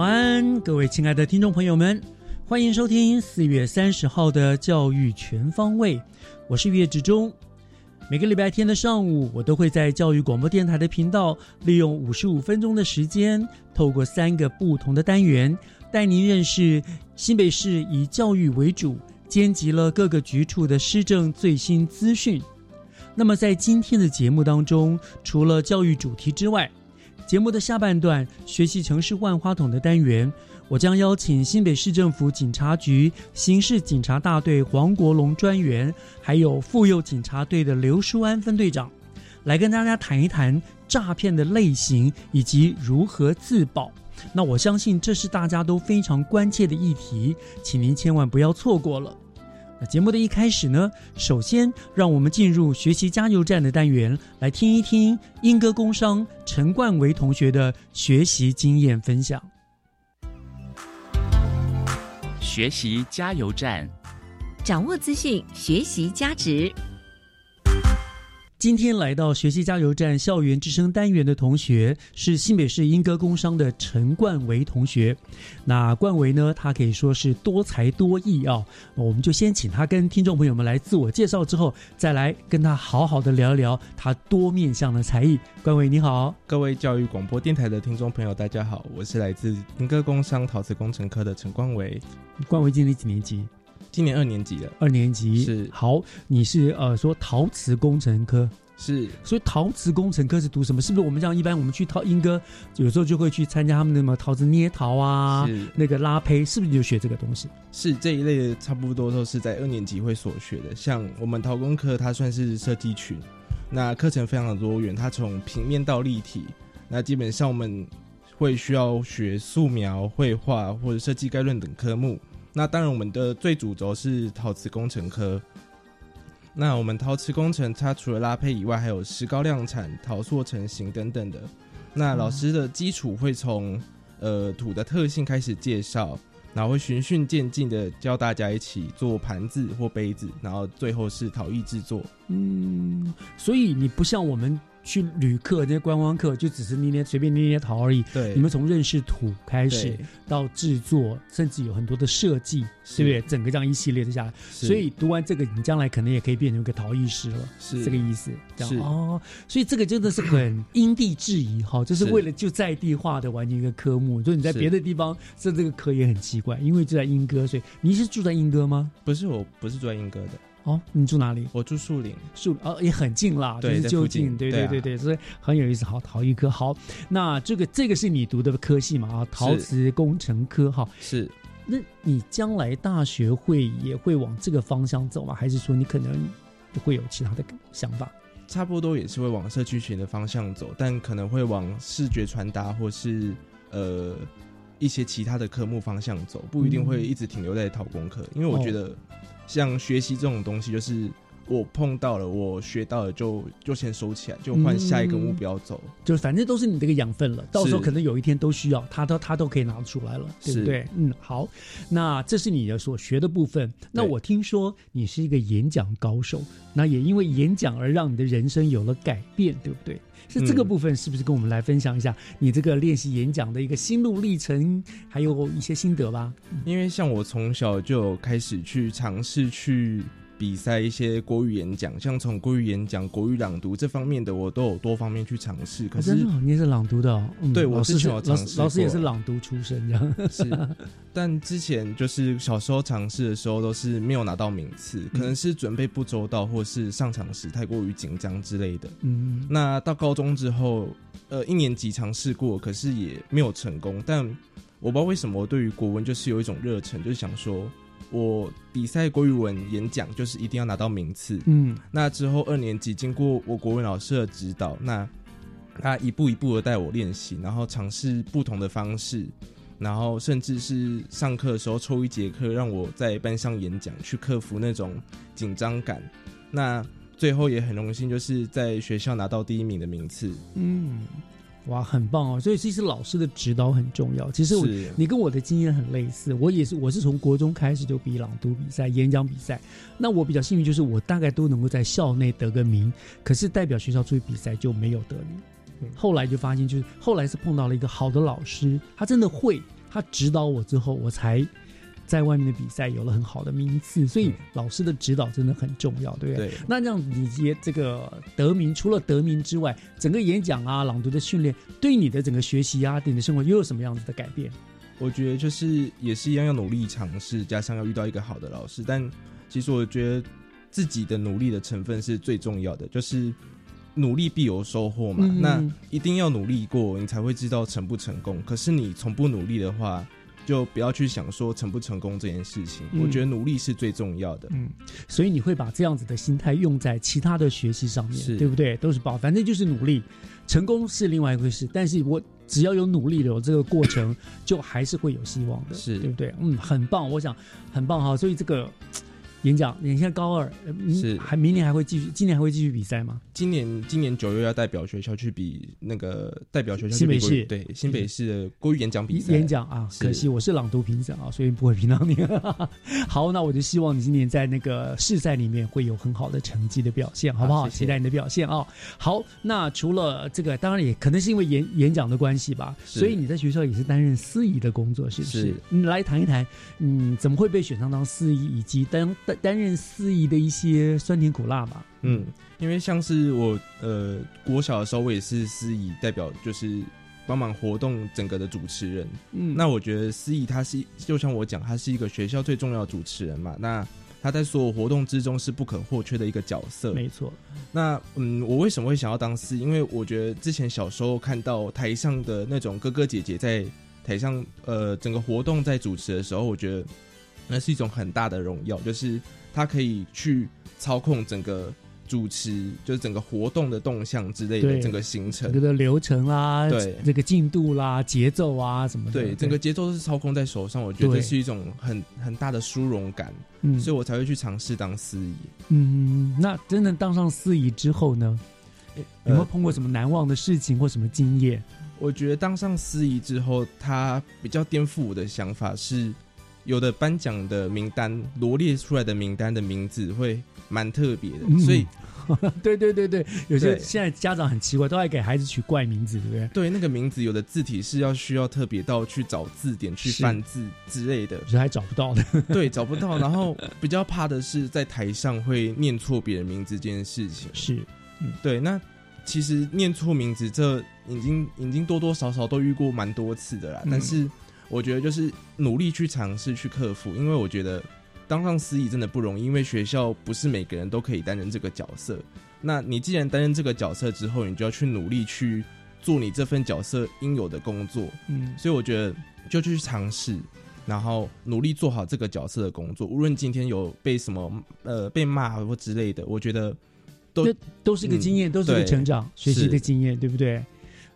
早安，各位亲爱的听众朋友们，欢迎收听四月三十号的《教育全方位》，我是岳志忠。每个礼拜天的上午，我都会在教育广播电台的频道，利用五十五分钟的时间，透过三个不同的单元，带您认识新北市以教育为主，兼集了各个局处的施政最新资讯。那么在今天的节目当中，除了教育主题之外，节目的下半段，学习城市万花筒的单元，我将邀请新北市政府警察局刑事警察大队黄国龙专员，还有妇幼警察队的刘淑安分队长，来跟大家谈一谈诈骗的类型以及如何自保。那我相信这是大家都非常关切的议题，请您千万不要错过了。那节目的一开始呢，首先让我们进入学习加油站的单元，来听一听英歌工商陈冠维同学的学习经验分享。学习加油站，掌握资讯，学习价值。今天来到学习加油站校园之声单元的同学是新北市英歌工商的陈冠维同学。那冠维呢，他可以说是多才多艺啊。我们就先请他跟听众朋友们来自我介绍，之后再来跟他好好的聊一聊他多面向的才艺。冠维你好，各位教育广播电台的听众朋友，大家好，我是来自英歌工商陶瓷工程科的陈冠维。冠维今年几年级？今年二年级了，二年级是好。你是呃说陶瓷工程科是，所以陶瓷工程科是读什么？是不是我们这样一般我们去陶英哥，有时候就会去参加他们那么陶瓷捏陶啊，那个拉胚，是不是就学这个东西？是这一类的，差不多都是在二年级会所学的。像我们陶工科，它算是设计群，那课程非常的多元，它从平面到立体，那基本上我们会需要学素描、绘画或者设计概论等科目。那当然，我们的最主轴是陶瓷工程科。那我们陶瓷工程，它除了拉胚以外，还有石膏量产、陶塑成型等等的。那老师的基础会从呃土的特性开始介绍，然后会循序渐进的教大家一起做盘子或杯子，然后最后是陶艺制作。嗯，所以你不像我们。去旅客这些观光客就只是捏捏随便捏捏陶而已。对，你们从认识土开始到制作，甚至有很多的设计，对不对？整个这样一系列的下来，所以读完这个，你将来可能也可以变成一个陶艺师了，是这个意思。这样哦，所以这个真的是很因地制宜哈，就是为了就在地化的完成一个科目。就你在别的地方设这个科也很奇怪，因为就在英歌，所以你是住在英歌吗？不是，我不是住在莺歌的。哦，你住哪里？我住树林，树哦也很近啦，就是，就近，对对对对，所以很有意思。好，陶艺科，好，那这个这个是你读的科系嘛？啊，陶瓷工程科，哈，是。那你将来大学会也会往这个方向走吗？还是说你可能会有其他的想法？差不多也是会往社区群的方向走，但可能会往视觉传达或是呃一些其他的科目方向走，不一定会一直停留在陶工科，因为我觉得。像学习这种东西，就是我碰到了，我学到了就就先收起来，就换下一个目标走。就反正都是你这个养分了，到时候可能有一天都需要，他都他都可以拿出来了，对不是对？嗯，好，那这是你的所学的部分。那我听说你是一个演讲高手，那也因为演讲而让你的人生有了改变，对不对？是这个嗯部分，是不是跟我们来分享一下你这个练习演讲的一个心路历程，还有一些心得吧？因为像我从小就开始去尝试去比赛一些国语演讲，像从国语演讲、国语朗读这方面的，我都有多方面去尝试。可是你也是朗读的、哦，嗯、对我是之前有老师尝试老师也是朗读出身，这样。是，但之前就是小时候尝试的时候，都是没有拿到名次，可能是准备不周到，或是上场时太过于紧张之类的。嗯，那到高中之后，呃，一年级尝试过，可是也没有成功。但我不知道为什么，我对于国文就是有一种热忱，就是想说，我比赛国语文演讲就是一定要拿到名次。嗯那之后二年级经过我国文老师的指导，那他一步一步的带我练习，然后尝试不同的方式，然后甚至是上课的时候抽一节课让我在班上演讲，去克服那种紧张感。那最后也很荣幸，就是在学校拿到第一名的名次。嗯，哇，很棒哦！所以其实老师的指导很重要。其实我你跟我的经验很类似，我也是，我是从国中开始就比朗读比赛、演讲比赛。那我比较幸运，就是我大概都能够在校内得个名，可是代表学校出去比赛就没有得名。嗯后来就发现，就是后来是碰到了一个好的老师，他真的会，他指导我之后，我才在外面的比赛有了很好的名次。所以嗯老师的指导真的很重要，对不对？对，那这样你也这个得名，除了得名之外，整个演讲啊、朗读的训练，对你的整个学习啊、对你的生活又有什么样子的改变？我觉得就是也是一样要努力尝试，加上要遇到一个好的老师。但其实我觉得自己的努力的成分是最重要的，就是努力必有收获嘛。嗯那一定要努力过，你才会知道成不成功。可是你从不努力的话，就不要去想说成不成功这件事情。嗯我觉得努力是最重要的。嗯，所以你会把这样子的心态用在其他的学习上面，对不对？都是报，反正就是努力，成功是另外一回事。但是我只要有努力的有这个过程，就还是会有希望的，是对不对？嗯，很棒，我想很棒哈。所以这个 演讲，你现在高二，是。还明年还会继续，今年还会继续比赛吗？今年今年九月要代表学校去比那个代表学校新北市。对新北市的国语演讲比赛。演讲啊，可惜我是朗读评审啊，所以不会评到你。好，那我就希望你今年在那个试赛里面会有很好的成绩的表现，好不好？谢谢。期待你的表现啊、好，那除了这个，当然也可能是因为演演讲的关系吧，所以你在学校也是担任司仪的工作，是不是？是。你来谈一谈，嗯，怎么会被选上当司仪，以及担担担任司仪的一些酸甜苦辣吧？嗯，因为像是我呃国小的时候，我也是司仪代表，就是帮忙活动整个的主持人。嗯，那我觉得司仪他是就像我讲，他是一个学校最重要的主持人嘛。那他在所有活动之中是不可或缺的一个角色。没错，那嗯，我为什么会想要当司仪？因为我觉得之前小时候看到台上的那种哥哥姐姐在台上，呃，整个活动在主持的时候，我觉得那是一种很大的荣耀，就是他可以去操控整个主持，就是整个活动的动向之类的整个行程整。个的流程啦，对这个进度啦、节奏啊什么的，对，整个节奏都是操控在手上，我觉得是一种很很大的殊荣感，嗯所以我才会去尝试当司仪。嗯，那真的当上司仪之后呢，有没有呃碰过什么难忘的事情或什么经验？我觉得当上司仪之后，他比较颠覆我的想法是，有的颁奖的名单罗列出来的名单的名字会蛮特别的，嗯所以 对对对对，有些对现在家长很奇怪，都爱给孩子取怪名字，对不对？对那个名字有的字体是要需要特别到去找字典去是翻字之类的有，时还找不到的。对，找不到。然后比较怕的是在台上会念错别人名字这件事情。是，对，那其实念错名字这已经已经多多少少都遇过蛮多次的啦。嗯但是我觉得就是努力去尝试去克服，因为我觉得当上司仪真的不容易，因为学校不是每个人都可以担任这个角色。那你既然担任这个角色之后，你就要去努力去做你这份角色应有的工作。嗯，所以我觉得就去尝试，然后努力做好这个角色的工作。无论今天有被什么呃被骂或之类的，我觉得都都是一个经验，都是一个对成长、学习的是经验，对不对？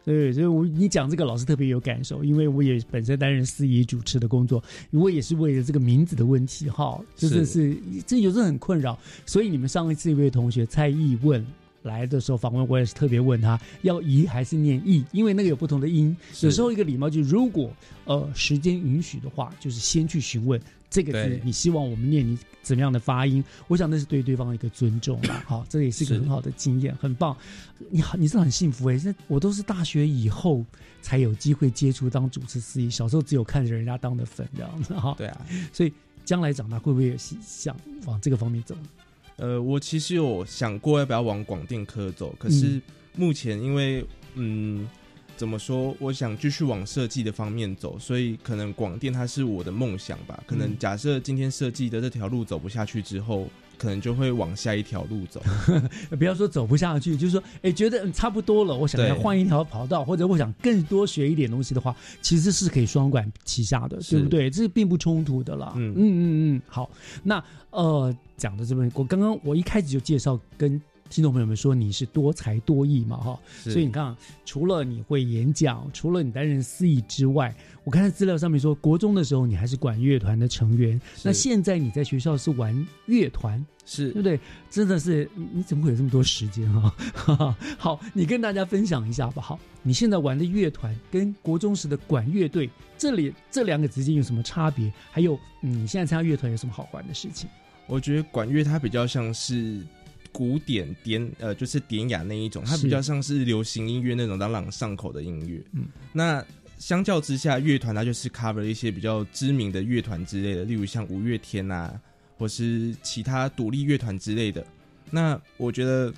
对，所以我你讲这个老师特别有感受，因为我也本身担任司仪主持的工作，我也是为了这个名字的问题哈，就是是这有时候很困扰。所以你们上一次一位同学蔡毅问来的时候访问，我也是特别问他要宜还是念意，因为那个有不同的音。有时候一个礼貌就是如果呃时间允许的话，就是先去询问这个字，你希望我们念你。怎么样的发音？我想那是对对方的一个尊重啦。好，这也是一个很好的经验，很棒。你好，你是很幸福哎！现在我都是大学以后才有机会接触当主持司仪，小时候只有看着人家当的粉这样子哈。对啊，所以将来长大会不会想往这个方面走？呃，我其实有想过要不要往广电科走，可是目前因为嗯。怎么说？我想继续往设计的方面走，所以可能广电它是我的梦想吧。可能假设今天设计的这条路走不下去之后，可能就会往下一条路走。不要说走不下去，就是说，哎，觉得差不多了，我想要换一条跑道，或者我想更多学一点东西的话，其实是可以双管齐下的，对不对？这并不冲突的啦。嗯嗯嗯嗯。好，那呃，讲到这边，我刚刚我一开始就介绍跟。听众朋友们说你是多才多艺嘛哈，所以你看，除了你会演讲，除了你担任司仪之外，我看资料上面说，国中的时候你还是管乐团的成员。那现在你在学校是玩乐团，是对不对？真的是你怎么会有这么多时间哈？好，你跟大家分享一下吧。好，你现在玩的乐团跟国中时的管乐队，这里这两个之间有什么差别？还有，你现在参加乐团有什么好玩的事情？我觉得管乐它比较像是。古典典呃，就是典雅那一种，它比较像是流行音乐那种朗朗上口的音乐。嗯，那相较之下，乐团它就是 cover 一些比较知名的乐团之类的，例如像五月天啊，或是其他独立乐团之类的。那我觉得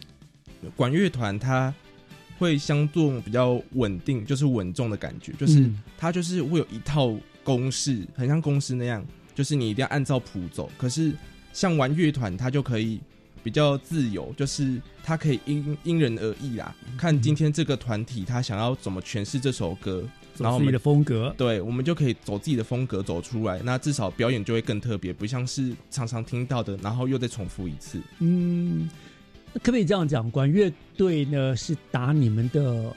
管乐团它会相对比较稳定，就是稳重的感觉，就是它就是会有一套公式，很像公式那样，就是你一定要按照谱走。可是像玩乐团，它就可以。比较自由，就是他可以因因人而异啦。看今天这个团体他想要怎么诠释这首歌，然后自己的风格，对，我们就可以走自己的风格走出来。那至少表演就会更特别，不像是常常听到的，然后又再重复一次。嗯，可不可以这样讲？管乐队呢是打你们的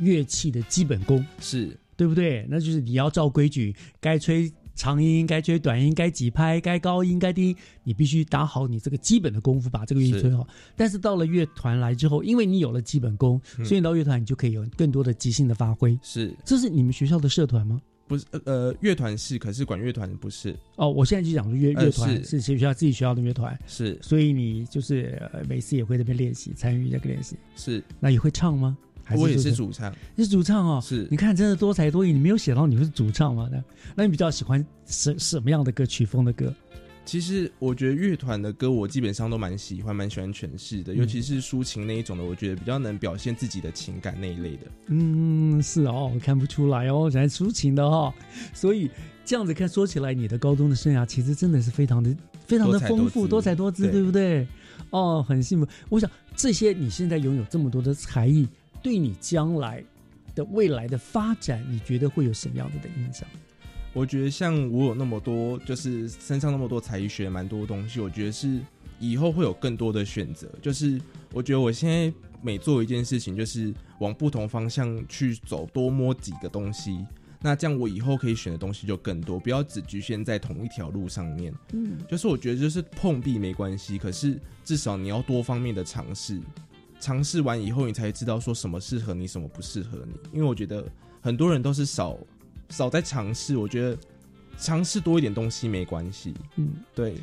乐器的基本功，是对不对？那就是你要照规矩，该吹。长音该吹，短音该几拍，该高音该低，你必须打好你这个基本的功夫，把这个乐器吹好。但是到了乐团来之后，因为你有了基本功，所以到乐团你就可以有更多的即兴的发挥。是，这是你们学校的社团吗？不是，呃，乐团是，可是管乐团不是。哦，我现在就讲乐乐团是学校自己学校的乐团，是，所以你就是每次也会这边练习，参与这个练习。是，那也会唱吗？我也是主唱，你是主唱哦。是，你看真的多才多艺。你没有写到你是主唱吗？那那你比较喜欢什什么样的歌曲风的歌？其实我觉得乐团的歌我基本上都蛮喜欢，蛮喜欢诠释的。尤其是抒情那一种的，我觉得比较能表现自己的情感那一类的。嗯，是哦，我看不出来哦，来抒情的哈。所以这样子看，说起来你的高中的生涯其实真的是非常的非常的丰富，多彩多姿，对不对？哦，很幸福。我想这些你现在拥有这么多的才艺。对你将来的未来的发展，你觉得会有什么样子的影响？我觉得像我有那么多，就是身上那么多才艺，学蛮多东西。我觉得是以后会有更多的选择。就是我觉得我现在每做一件事情，就是往不同方向去走，多摸几个东西。那这样我以后可以选的东西就更多，不要只局限在同一条路上面。嗯，就是我觉得就是碰壁没关系，可是至少你要多方面的尝试。尝试完以后，你才知道说什么适合你，什么不适合你。因为我觉得很多人都是少少在尝试，我觉得尝试多一点东西没关系。嗯，对，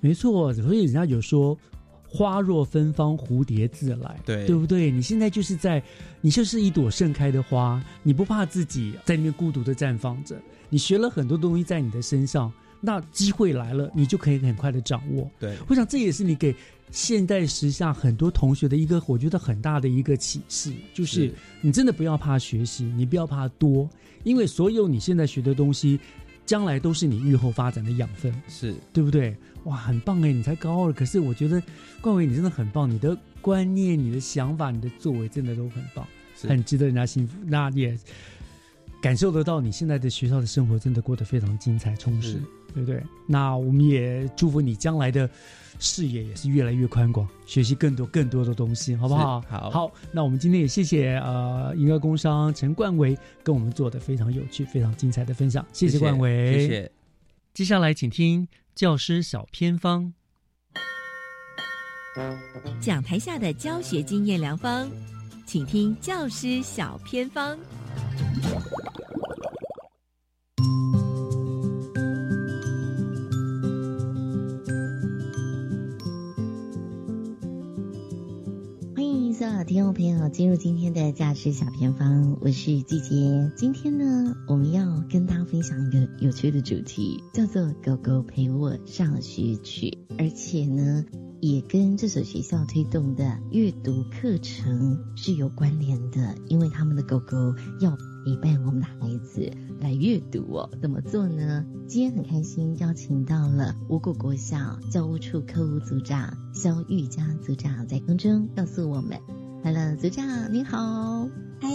没错。所以人家有说“花若芬芳，蝴蝶自来”，对，对不对？你现在就是在，你就是一朵盛开的花，你不怕自己在那边孤独的绽放着。你学了很多东西在你的身上，那机会来了，你就可以很快的掌握。对，我想这也是你给。现代时下很多同学的一个，我觉得很大的一个启示，就是你真的不要怕学习，你不要怕多，因为所有你现在学的东西，将来都是你日后发展的养分，是对不对？哇，很棒哎！你才高二，可是我觉得冠伟你真的很棒，你的观念、你的想法、你的作为真的都很棒，很值得人家幸福。那也感受得到你现在的学校的生活真的过得非常精彩充实。对不对？那我们也祝福你将来的视野也是越来越宽广，学习更多更多的东西，好不好？好好，那我们今天也谢谢呃银河工商陈冠伟跟我们做的非常有趣、非常精彩的分享，谢谢冠伟，谢谢。接下来请听教师小偏方，讲台下的教学经验良方，请听教师小偏方。听众朋友进入今天的教师小偏方，我是季杰。今天呢，我们要跟大家分享一个有趣的主题，叫做《狗狗陪我上学去》，而且呢，也跟这所学校推动的阅读课程是有关联的，因为他们的狗狗要陪伴我们的孩子来阅读哦。怎么做呢？今天很开心邀请到了五谷国小教务处科务组长肖玉佳组长在空中告诉我们。Hello，组长你好。嗨，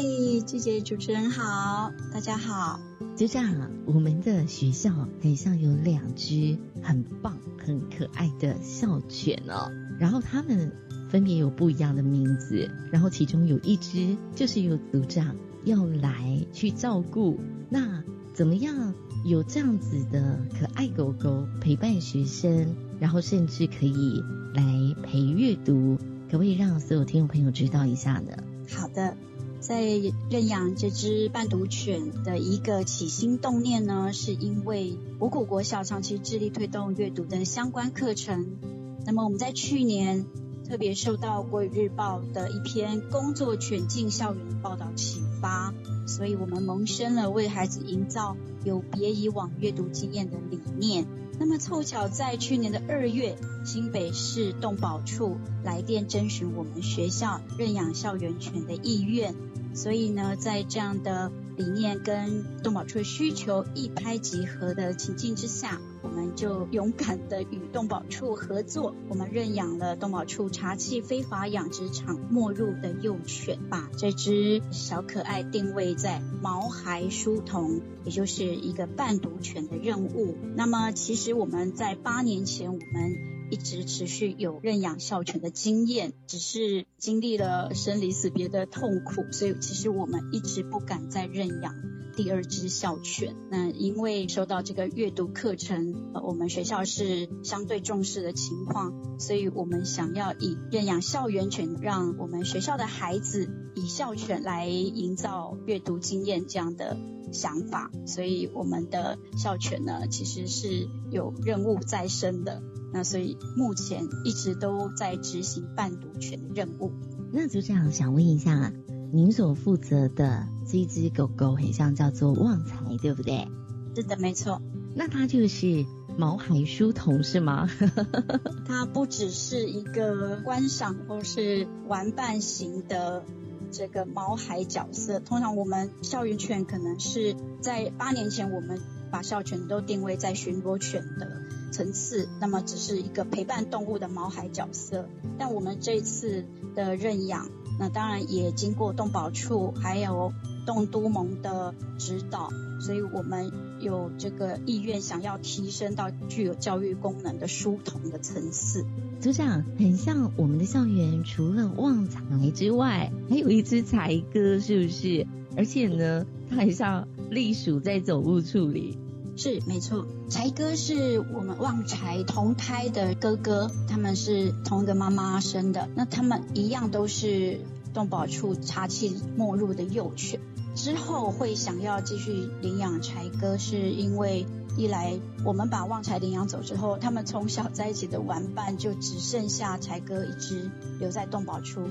季姐主持人好，大家好。组长，我们的学校很像有两只很棒、很可爱的校犬哦，然后它们分别有不一样的名字，然后其中有一只就是有组长要来去照顾。那怎么样有这样子的可爱狗狗陪伴学生，然后甚至可以来陪阅读？可不可以让所有听众朋友知道一下呢？好的，在认养这只伴读犬的一个起心动念呢，是因为五谷国小长期致力推动阅读的相关课程。那么我们在去年特别受到国语日报的一篇工作犬进校园的报道启发，所以我们萌生了为孩子营造有别以往阅读经验的理念。那么凑巧在去年的二月，新北市动保处来电征询我们学校认养校园犬的意愿，所以呢，在这样的理念跟动保处的需求一拍即合的情境之下，我们就勇敢的与动保处合作，我们认养了动保处查缉非法养殖场没入的幼犬，把这只小可爱定位在毛孩书童，也就是一个伴读犬的任务。那么其实我们在八年前，我们一直持续有认养校犬的经验，只是经历了生离死别的痛苦，所以其实我们一直不敢再认养第二只校犬。那因为受到这个阅读课程，呃，我们学校是相对重视的情况，所以我们想要以认养校园犬，让我们学校的孩子以校犬来营造阅读经验这样的想法，所以我们的校犬呢，其实是有任务在身的。那所以目前一直都在执行伴读犬的任务。那组长想问一下啊，您所负责的这只狗狗很像叫做旺财，对不对？是的，没错。那它就是毛海书童是吗？它不只是一个观赏或是玩伴型的这个毛孩角色。通常我们校园犬可能是在八年前，我们把校犬都定位在巡逻犬的层次，那么只是一个陪伴动物的毛孩角色。但我们这次的认养，那当然也经过动保处还有动都盟的指导，所以我们有这个意愿想要提升到具有教育功能的书童的层次。组长很像我们的校园，除了旺财之外，还有一只才哥，是不是？而且呢，它还像隶属在总务处里。是没错，柴哥是我们旺财同胎的哥哥，他们是同一个妈妈生的，那他们一样都是动保处查缉没入的幼犬。之后会想要继续领养柴哥，是因为一来我们把旺财领养走之后，他们从小在一起的玩伴就只剩下柴哥一只留在动保处，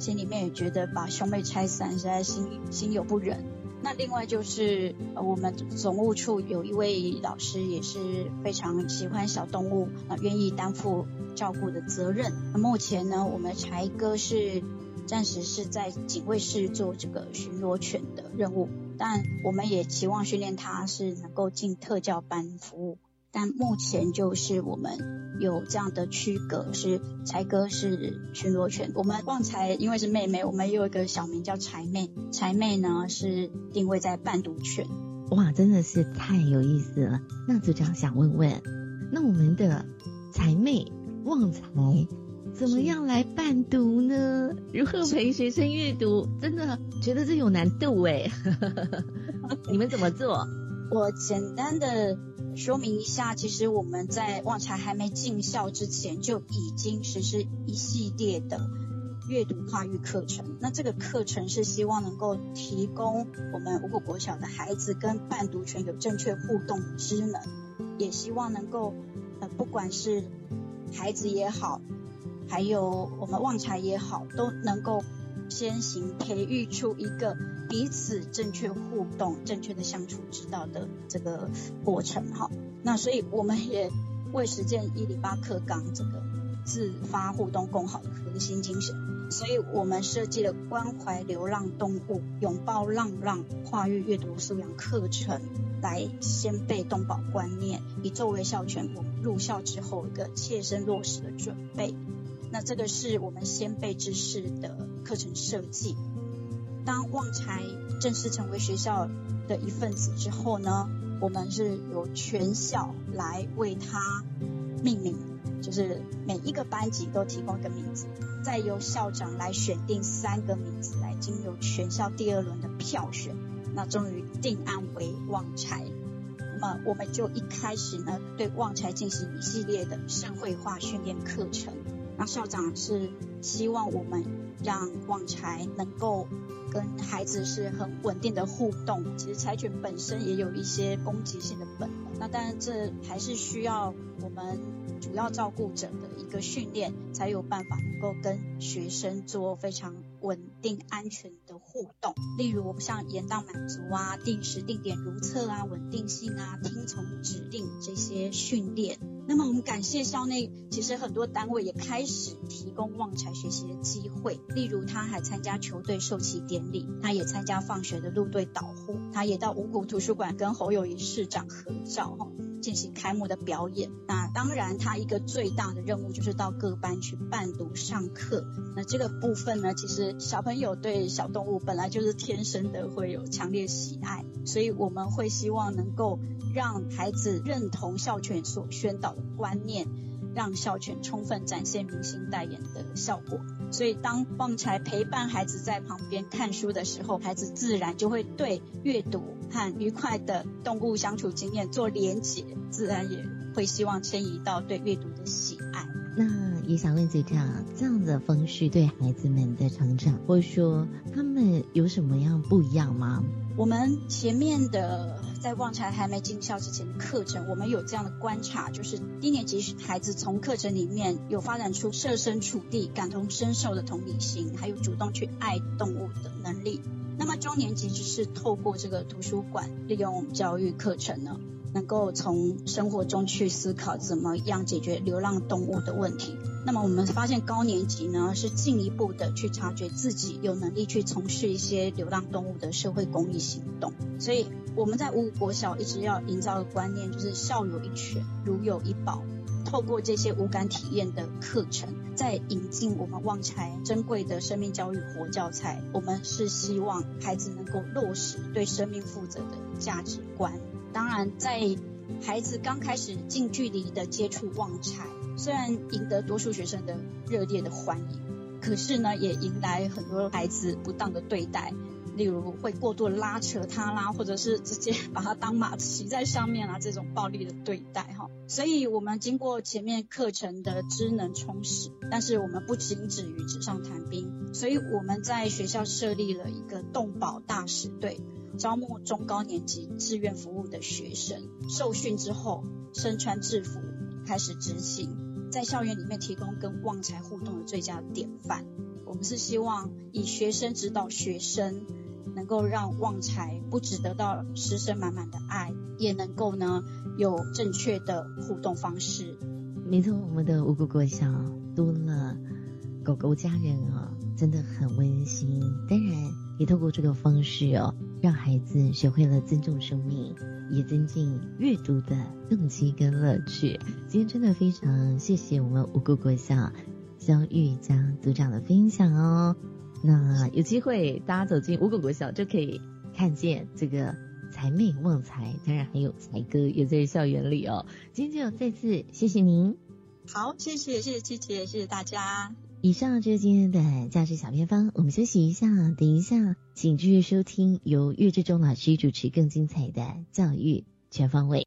心里面也觉得把兄妹拆散实在心心有不忍。那另外就是，我们总务处有一位老师也是非常喜欢小动物，啊，愿意担负照顾的责任。那目前呢，我们柴哥是暂时是在警卫室做这个巡逻犬的任务，但我们也期望训练他是能够进特教班服务。但目前就是我们有这样的区隔，是柴哥是巡逻犬，我们旺财因为是妹妹，我们有一个小名叫柴妹，柴妹呢是定位在伴读犬。哇，真的是太有意思了。那组长想问问，那我们的柴妹旺财怎么样来伴读呢？如何陪学生阅读？真的觉得这有难度 哎。你们怎么做？我简单的说明一下，其实我们在旺财还没进校之前，就已经实施一系列的阅读跨域课程。那这个课程是希望能够提供我们五谷国小的孩子跟伴读权有正确互动的知能，也希望能够呃，不管是孩子也好。还有我们旺财也好，都能够先行培育出一个彼此正确互动、正确的相处之道的这个过程哈。那所以我们也为实践伊里巴克纲这个自发互动共好的核心精神，所以我们设计了关怀流浪动物、拥抱浪浪跨越阅读素养课程，来先备动保观念，以作为校全部入校之后一个切身落实的准备。那这个是我们先辈知识的课程设计。当旺财正式成为学校的一份子之后呢，我们是由全校来为他命名，就是每一个班级都提供一个名字，再由校长来选定三个名字，来经由全校第二轮的票选，那终于定案为旺财。那么我们就一开始呢，对旺财进行一系列的社会化训练课程。那校长是希望我们让旺财能够跟孩子是很稳定的互动。其实柴犬本身也有一些攻击性的本能，那当然这还是需要我们主要照顾者的一个训练，才有办法能够跟学生做非常稳定安全互动。例如像延宕满足啊、定时定点如厕啊、稳定性啊、听从指令这些训练。那么我们感谢校内，其实很多单位也开始提供旺财学习的机会。例如，他还参加球队授旗典礼，他也参加放学的路队导护，他也到五谷图书馆跟侯友谊市长合照，哈，进行开幕的表演。那当然，他一个最大的任务就是到各班去伴读上课。那这个部分呢，其实小朋友对小动物本来就是天生的会有强烈喜爱，所以我们会希望能够。让孩子认同校犬所宣导的观念，让校犬充分展现明星代言的效果。所以，当旺财陪伴孩子在旁边看书的时候，孩子自然就会对阅读和愉快的动物相处经验做连结，自然也会希望迁移到对阅读的喜爱。那也想问这样，这样的方式对孩子们的成长，或者说他们有什么样不一样吗？我们前面的。在旺财还没进校之前的课程，我们有这样的观察，就是低年级孩子从课程里面有发展出设身处地、感同身受的同理心，还有主动去爱动物的能力。那么中年级就是透过这个图书馆利用教育课程呢，能够从生活中去思考怎么样解决流浪动物的问题。那么我们发现高年级呢，是进一步的去察觉自己有能力去从事一些流浪动物的社会公益行动。所以我们在五五国小一直要营造的观念就是校有一犬，如有一宝。透过这些无感体验的课程，再引进我们旺财珍贵的生命教育活教材，我们是希望孩子能够落实对生命负责的价值观。当然，在孩子刚开始近距离的接触旺财。虽然赢得多数学生的热烈的欢迎，可是呢，也迎来很多孩子不当的对待，例如会过度拉扯他啦，或者是直接把他当马骑在上面啊，这种暴力的对待哈。所以，我们经过前面课程的知能充实，但是我们不仅止于纸上谈兵，所以我们在学校设立了一个动保大使队，招募中高年级志愿服务的学生，受训之后身穿制服开始执行。在校园里面提供跟旺财互动的最佳典范。我们是希望以学生指导学生，能够让旺财不只得到师生满满的爱，也能够呢有正确的互动方式。没错，我们的五谷国小多了狗狗家人啊，真的很温馨。当然，也透过这个方式哦，让孩子学会了尊重生命。也增进阅读的动机跟乐趣。今天真的非常谢谢我们五谷国小肖玉江组长的分享哦。那有机会大家走进五谷国小就可以看见这个才妹旺财，当然还有才哥也在校园里哦。今天就再次谢谢您。好，谢谢谢谢七姐，谢谢大家。以上就是今天的驾驶小偏方，我们休息一下，等一下请继续收听由岳志忠老师主持更精彩的教育全方位。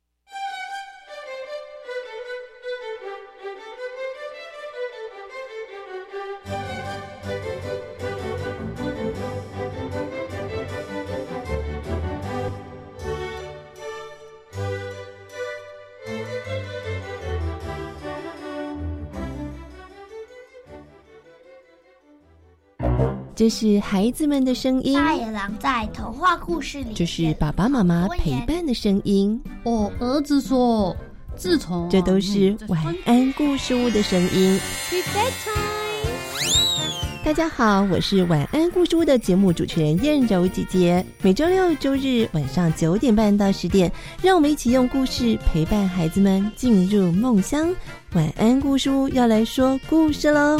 这是孩子们的声音，大野狼在童话故事里，这是爸爸妈妈陪伴的声音。我儿子说，自从这都是晚安故事屋的声音。大家好，我是晚安故事屋的节目主持人燕柔姐姐。每周六周日晚上九点半到十点，让我们一起用故事陪伴孩子们进入梦乡。晚安故事屋要来说故事喽。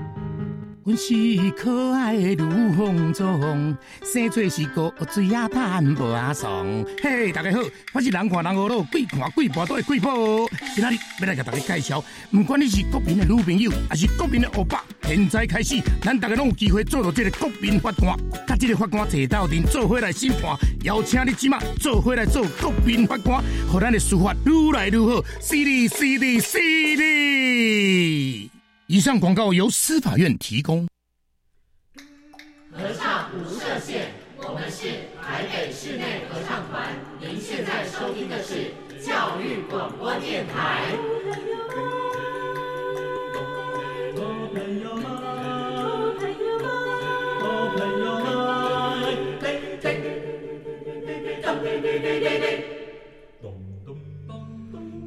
阮是可爱的女风中，生做是个水啊淡无啊爽。嘿，大家好，我是人看人好咯，鬼看鬼婆都会鬼婆。今仔日要来给大家介绍，不管你是国民的女朋友，还是国民的欧巴，现在开始，咱大家拢有机会做到这个国民法官。甲这个法官坐到阵，做伙来审判，邀请你即马做伙来做国民法官，让咱的司法愈来愈好。犀利，犀利，犀利！以上广告由司法院提供。合唱无设限，我们是台北室内合唱团。您现在收听的是教育广播电台。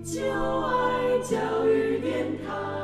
就爱教育电台。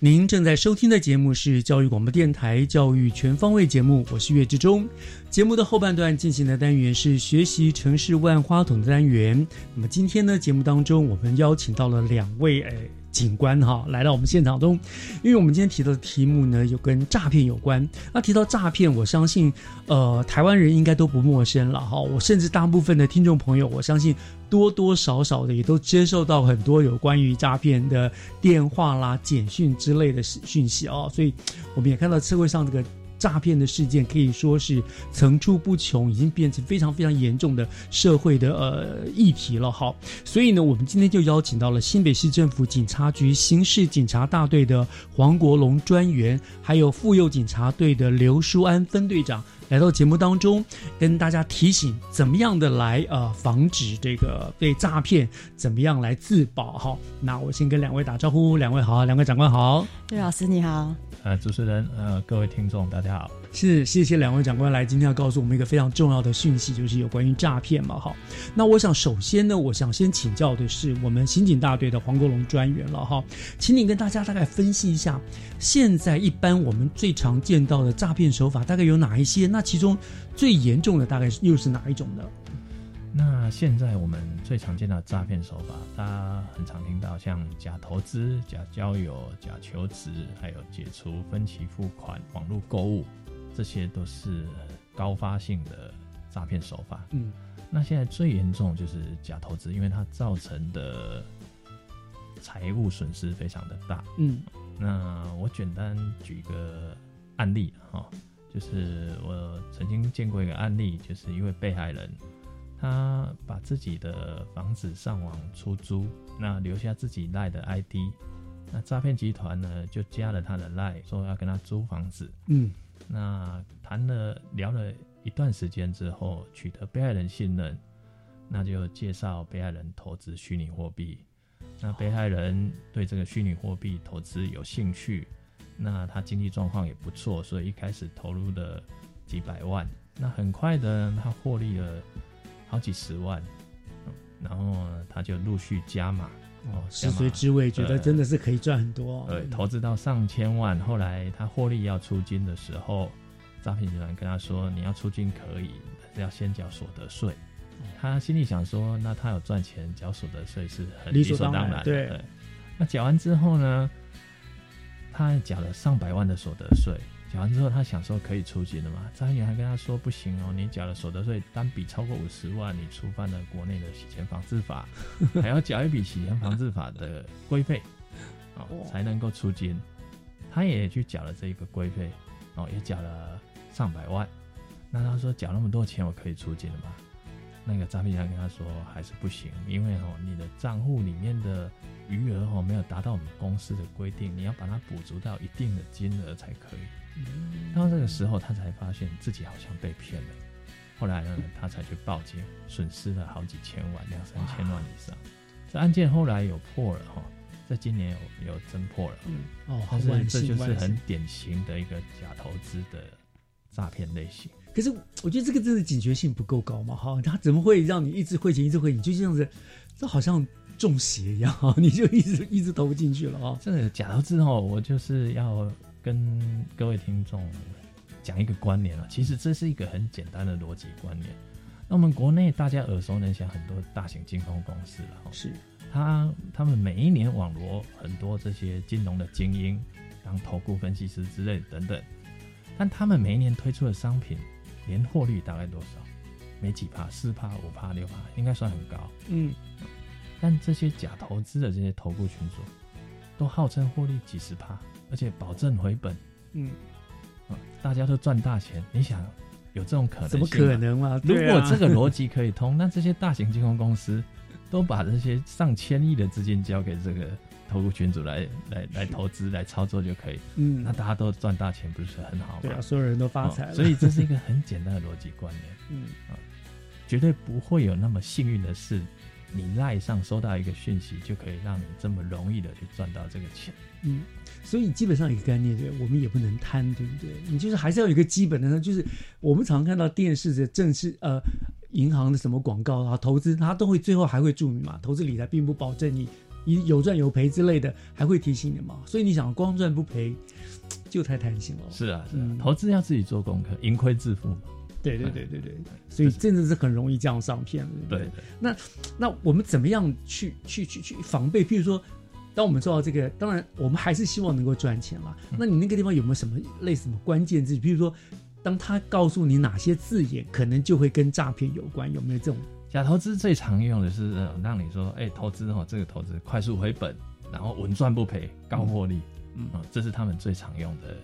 您正在收听的节目是教育广播电台教育全方位节目，我是岳志忠。节目的后半段进行的单元是学习城市万花筒的单元。那么今天呢，节目当中我们邀请到了两位诶警官哈，来到我们现场中，因为我们今天提到的题目呢，有跟诈骗有关。那提到诈骗，我相信呃台湾人应该都不陌生了哈。我甚至大部分的听众朋友，我相信多多少少的也都接受到很多有关于诈骗的电话啦、简讯之类的讯息哦。所以我们也看到社会上这个。诈骗的事件可以说是层出不穷，已经变成非常非常严重的社会的呃议题了。好，所以呢，我们今天就邀请到了新北市政府警察局刑事警察大队的黄国龙专员，还有妇幼警察队的刘淑安分队长来到节目当中，跟大家提醒怎么样的来呃防止这个被诈骗，怎么样来自保。哈，那我先跟两位打招呼，两位好，两位长官好，岳老师你好。呃，主持人，呃，各位听众，大家好。是，谢谢两位长官来，今天要告诉我们一个非常重要的讯息，就是有关于诈骗嘛。好，那我想首先呢，我想先请教的是我们刑警大队的黄国龙专员了哈，请你跟大家大概分析一下，现在一般我们最常见到的诈骗手法大概有哪一些？那其中最严重的大概又是哪一种呢？那现在我们最常见的诈骗手法，大家很常听到，像假投资、假交友、假求职，还有解除分期付款、网络购物，这些都是高发性的诈骗手法。嗯，那现在最严重就是假投资，因为它造成的财务损失非常的大。嗯，那我简单举个案例哈，就是我曾经见过一个案例，就是一位被害人。他把自己的房子上网出租，那留下自己赖的 ID，那诈骗集团呢就加了他的赖，说要跟他租房子。嗯，那谈了聊了一段时间之后，取得被害人信任，那就介绍被害人投资虚拟货币。那被害人对这个虚拟货币投资有兴趣，那他经济状况也不错，所以一开始投入了几百万。那很快的，他获利了好几十万，然后他就陆续加码。哦，食髓知味，觉得真的是可以赚很多。对，投资到上千万，后来他获利要出金的时候，诈骗集团跟他说：“你要出金可以，但是要先缴所得税。”他心里想说：“那他有赚钱，缴所得税是很理所当然。”对。那缴完之后呢，他缴了上百万的所得税。缴完之后，他想说可以出金了嘛？诈骗还跟他说不行哦，你缴了所得税单笔超过五十万，你触犯了国内的洗钱防治法，还要缴一笔洗钱防治法的规费，哦，才能够出金。他也去缴了这一个规费，哦，也缴了上百万。那他说缴那么多钱，我可以出金了吗？那个诈骗人跟他说还是不行，因为哦，你的账户里面的余额哦没有达到我们公司的规定，你要把它补足到一定的金额才可以。到这个时候，他才发现自己好像被骗了。后来呢，他才去报警，损失了好几千万，两三千万以上。这案件后来有破了哈，在今年有有侦破了。嗯，哦，但是这就是很典型的一个假投资的诈骗类型。可是我觉得这个真的警觉性不够高嘛？哈，他怎么会让你一直汇钱，一直汇，你就这样子，这好像中邪一样，你就一直一直投不进去了啊！这个假投资哦，我就是要。跟各位听众讲一个观念啊，其实这是一个很简单的逻辑观念。那我们国内大家耳熟能详很多大型金控公司了，是他他们每一年网罗很多这些金融的精英当投顾分析师之类等等，但他们每一年推出的商品年获率大概多少？没几趴，四趴、五趴、六趴，应该算很高。嗯，但这些假投资的这些投顾群组，都号称获利几十趴。而且保证回本，嗯，啊，大家都赚大钱。你想有这种可能？怎么可能嘛？如果这个逻辑可以通，那这些大型金融公司都把这些上千亿的资金交给这个投顾群主来来来投资来操作就可以。嗯，那大家都赚大钱，不是很好吗？对啊，所有人都发财了。所以这是一个很简单的逻辑观念。嗯啊，绝对不会有那么幸运的事，你赖上收到一个讯息，就可以让你这么容易的去赚到这个钱。嗯。所以基本上一个概念，对，我们也不能贪，对不对？你就是还是要有一个基本的，就是我们常看到电视的正式呃银行的什么广告啊，投资它都会最后还会注明嘛，投资理财并不保证你你有赚有赔之类的，还会提醒你嘛。所以你想光赚不赔，就太贪心了。是啊，是啊，投资要自己做功课，盈亏自负嘛。对对对对对，所以真的是很容易这样上骗。对对。那那我们怎么样去去去去防备？譬如说。当我们做到这个，当然我们还是希望能够赚钱嘛。那你那个地方有没有什么类似什么关键字？比如说，当他告诉你哪些字眼，可能就会跟诈骗有关，有没有这种？假投资最常用的是让你说，哎，投资哦，这个投资快速回本，然后稳赚不赔，高获利，嗯，这是他们最常用的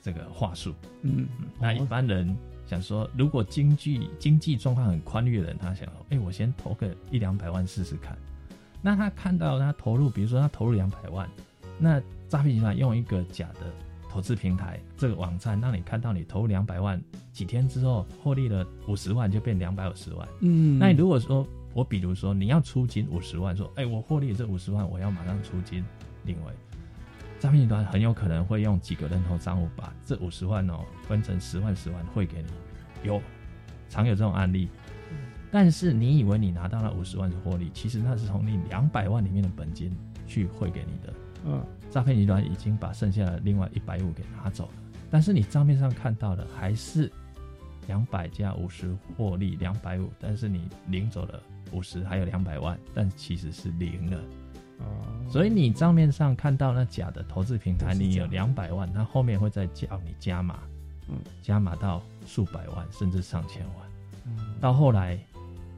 这个话术。嗯，那一般人想说，如果经济经济状况很宽裕的人，他想，哎，我先投个一两百万试试看。那他看到他投入，比如说他投入两百万，那诈骗集团用一个假的投资平台这个网站，让你看到你投入两百万，几天之后获利了五十万，就变两百五十万。嗯，那你如果说我比如说你要出金五十万，说哎我获利这五十万，我要马上出金，另外诈骗集团很有可能会用几个人头账户把这五十万哦分成十万十万汇给你，有常有这种案例。但是你以为你拿到了五十万的获利，其实那是从你两百万里面的本金去汇给你的。嗯，诈骗集团已经把剩下的另外一百五给拿走了，但是你账面上看到的还是两百加五十获利两百五，但是你领走了五十，还有两百万，但其实是零了。哦，所以你账面上看到那假的投资平台，你有两百万，它后面会再叫你加码，嗯，加码到数百万甚至上千万，到后来。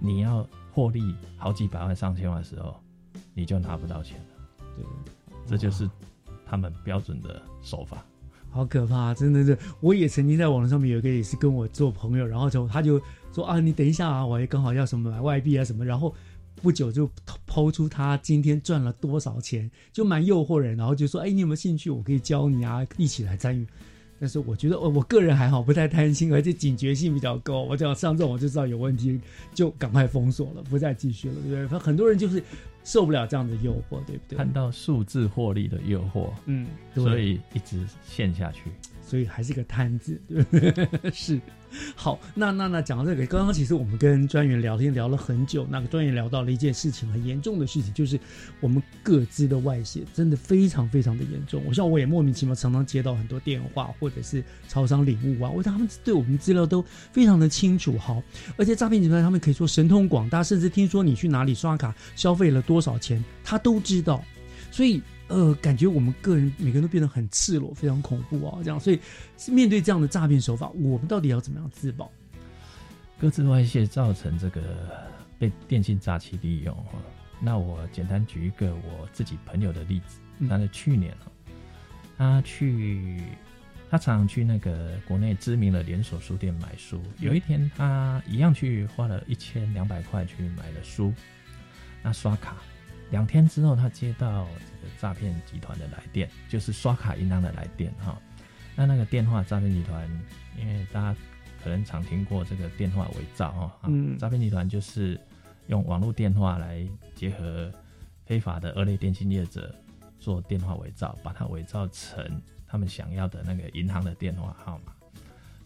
你要获利好几百万、上千万的时候，你就拿不到钱了。对，这就是他们标准的手法。好可怕，真的是。我也曾经在网络上面有一个也是跟我做朋友，然后就他就说啊，你等一下啊，我也刚好要什么买外币啊什么，然后不久就抛出他今天赚了多少钱，就蛮诱惑人，然后就说，哎，你有没有兴趣？我可以教你啊，一起来参与。但是我觉得，我我个人还好，不太贪心，而且警觉性比较高。我只要上这种，我就知道有问题，就赶快封锁了，不再继续了，对不对？很多人就是受不了这样的诱惑，对不对？看到数字获利的诱惑，嗯，所以一直陷下去。所以还是个摊子，对不对？是。好，那那那讲到这个，刚刚其实我们跟专员聊天聊了很久，那个专员聊到了一件事情，很严重的事情，就是我们各自的外泄真的非常非常的严重。我像我也莫名其妙常常接到很多电话，或者是超商领物啊，我他们对我们资料都非常的清楚。好，而且诈骗集团他们可以说神通广大，甚至听说你去哪里刷卡消费了多少钱，他都知道。所以。呃，感觉我们个人每个人都变得很赤裸，非常恐怖啊！这样，所以面对这样的诈骗手法，我们到底要怎么样自保？各自外泄造成这个被电信诈欺利用哈。那我简单举一个我自己朋友的例子。他是去年他去他常常去那个国内知名的连锁书店买书。有一天，他一样去花了一千两百块去买了书，那刷卡。两天之后，他接到这个诈骗集团的来电，就是刷卡银行的来电哈。那那个电话诈骗集团，因为大家可能常听过这个电话伪造哈，嗯，诈骗集团就是用网络电话来结合非法的二类电信业者做电话伪造，把它伪造成他们想要的那个银行的电话号码。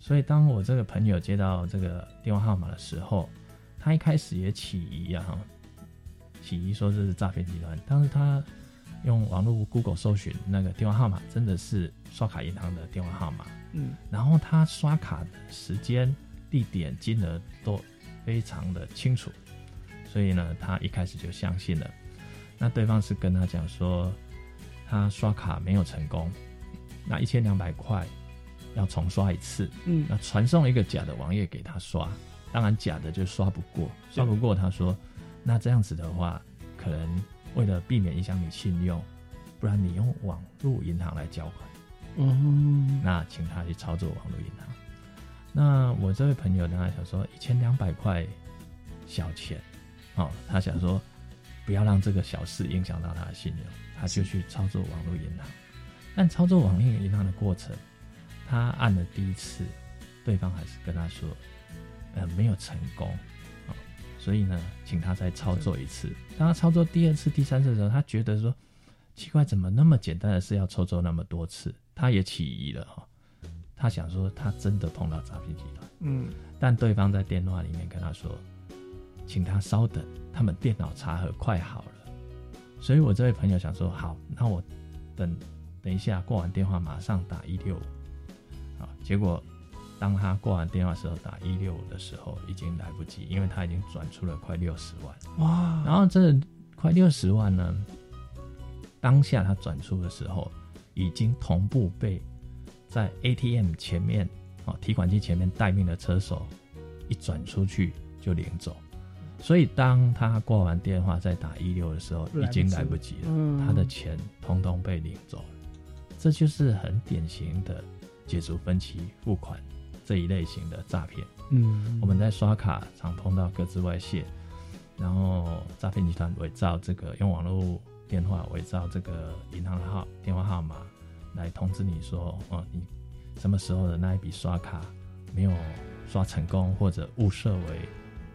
所以，当我这个朋友接到这个电话号码的时候，他一开始也起疑啊哈。起疑说这是诈骗集团，但是他用网络 Google 搜寻那个电话号码，真的是刷卡银行的电话号码。嗯，然后他刷卡的时间、地点、金额都非常的清楚，所以呢，他一开始就相信了。那对方是跟他讲说，他刷卡没有成功，那一千两百块要重刷一次。嗯，那传送一个假的网页给他刷，当然假的就刷不过，刷不过他说。那这样子的话，可能为了避免影响你信用，不然你用网络银行来交款。嗯，那请他去操作网络银行。那我这位朋友呢，想说一千两百块小钱，哦，他想说不要让这个小事影响到他的信用，他就去操作网络银行。但操作网络银行的过程，他按了第一次，对方还是跟他说，呃，没有成功。所以呢，请他再操作一次。当他操作第二次、第三次的时候，他觉得说奇怪，怎么那么简单的事要操作那么多次？他也起疑了哈。他想说，他真的碰到诈骗集团。嗯。但对方在电话里面跟他说，请他稍等，他们电脑查核快好了。所以我这位朋友想说，好，那我等等一下挂完电话马上打一六五。啊，结果。当他挂完电话时候打一六五的时候，已经来不及，因为他已经转出了快六十万。哇！然后这快六十万呢，当下他转出的时候，已经同步被在 ATM 前面哦提款机前面待命的车手一转出去就领走。所以当他挂完电话再打一六的时候，已经来不及了，他的钱通通被领走了。这就是很典型的解除分期付款。这一类型的诈骗，嗯，我们在刷卡常碰到各自外泄，然后诈骗集团伪造这个用网络电话伪造这个银行号电话号码来通知你说，哦，你什么时候的那一笔刷卡没有刷成功，或者误设为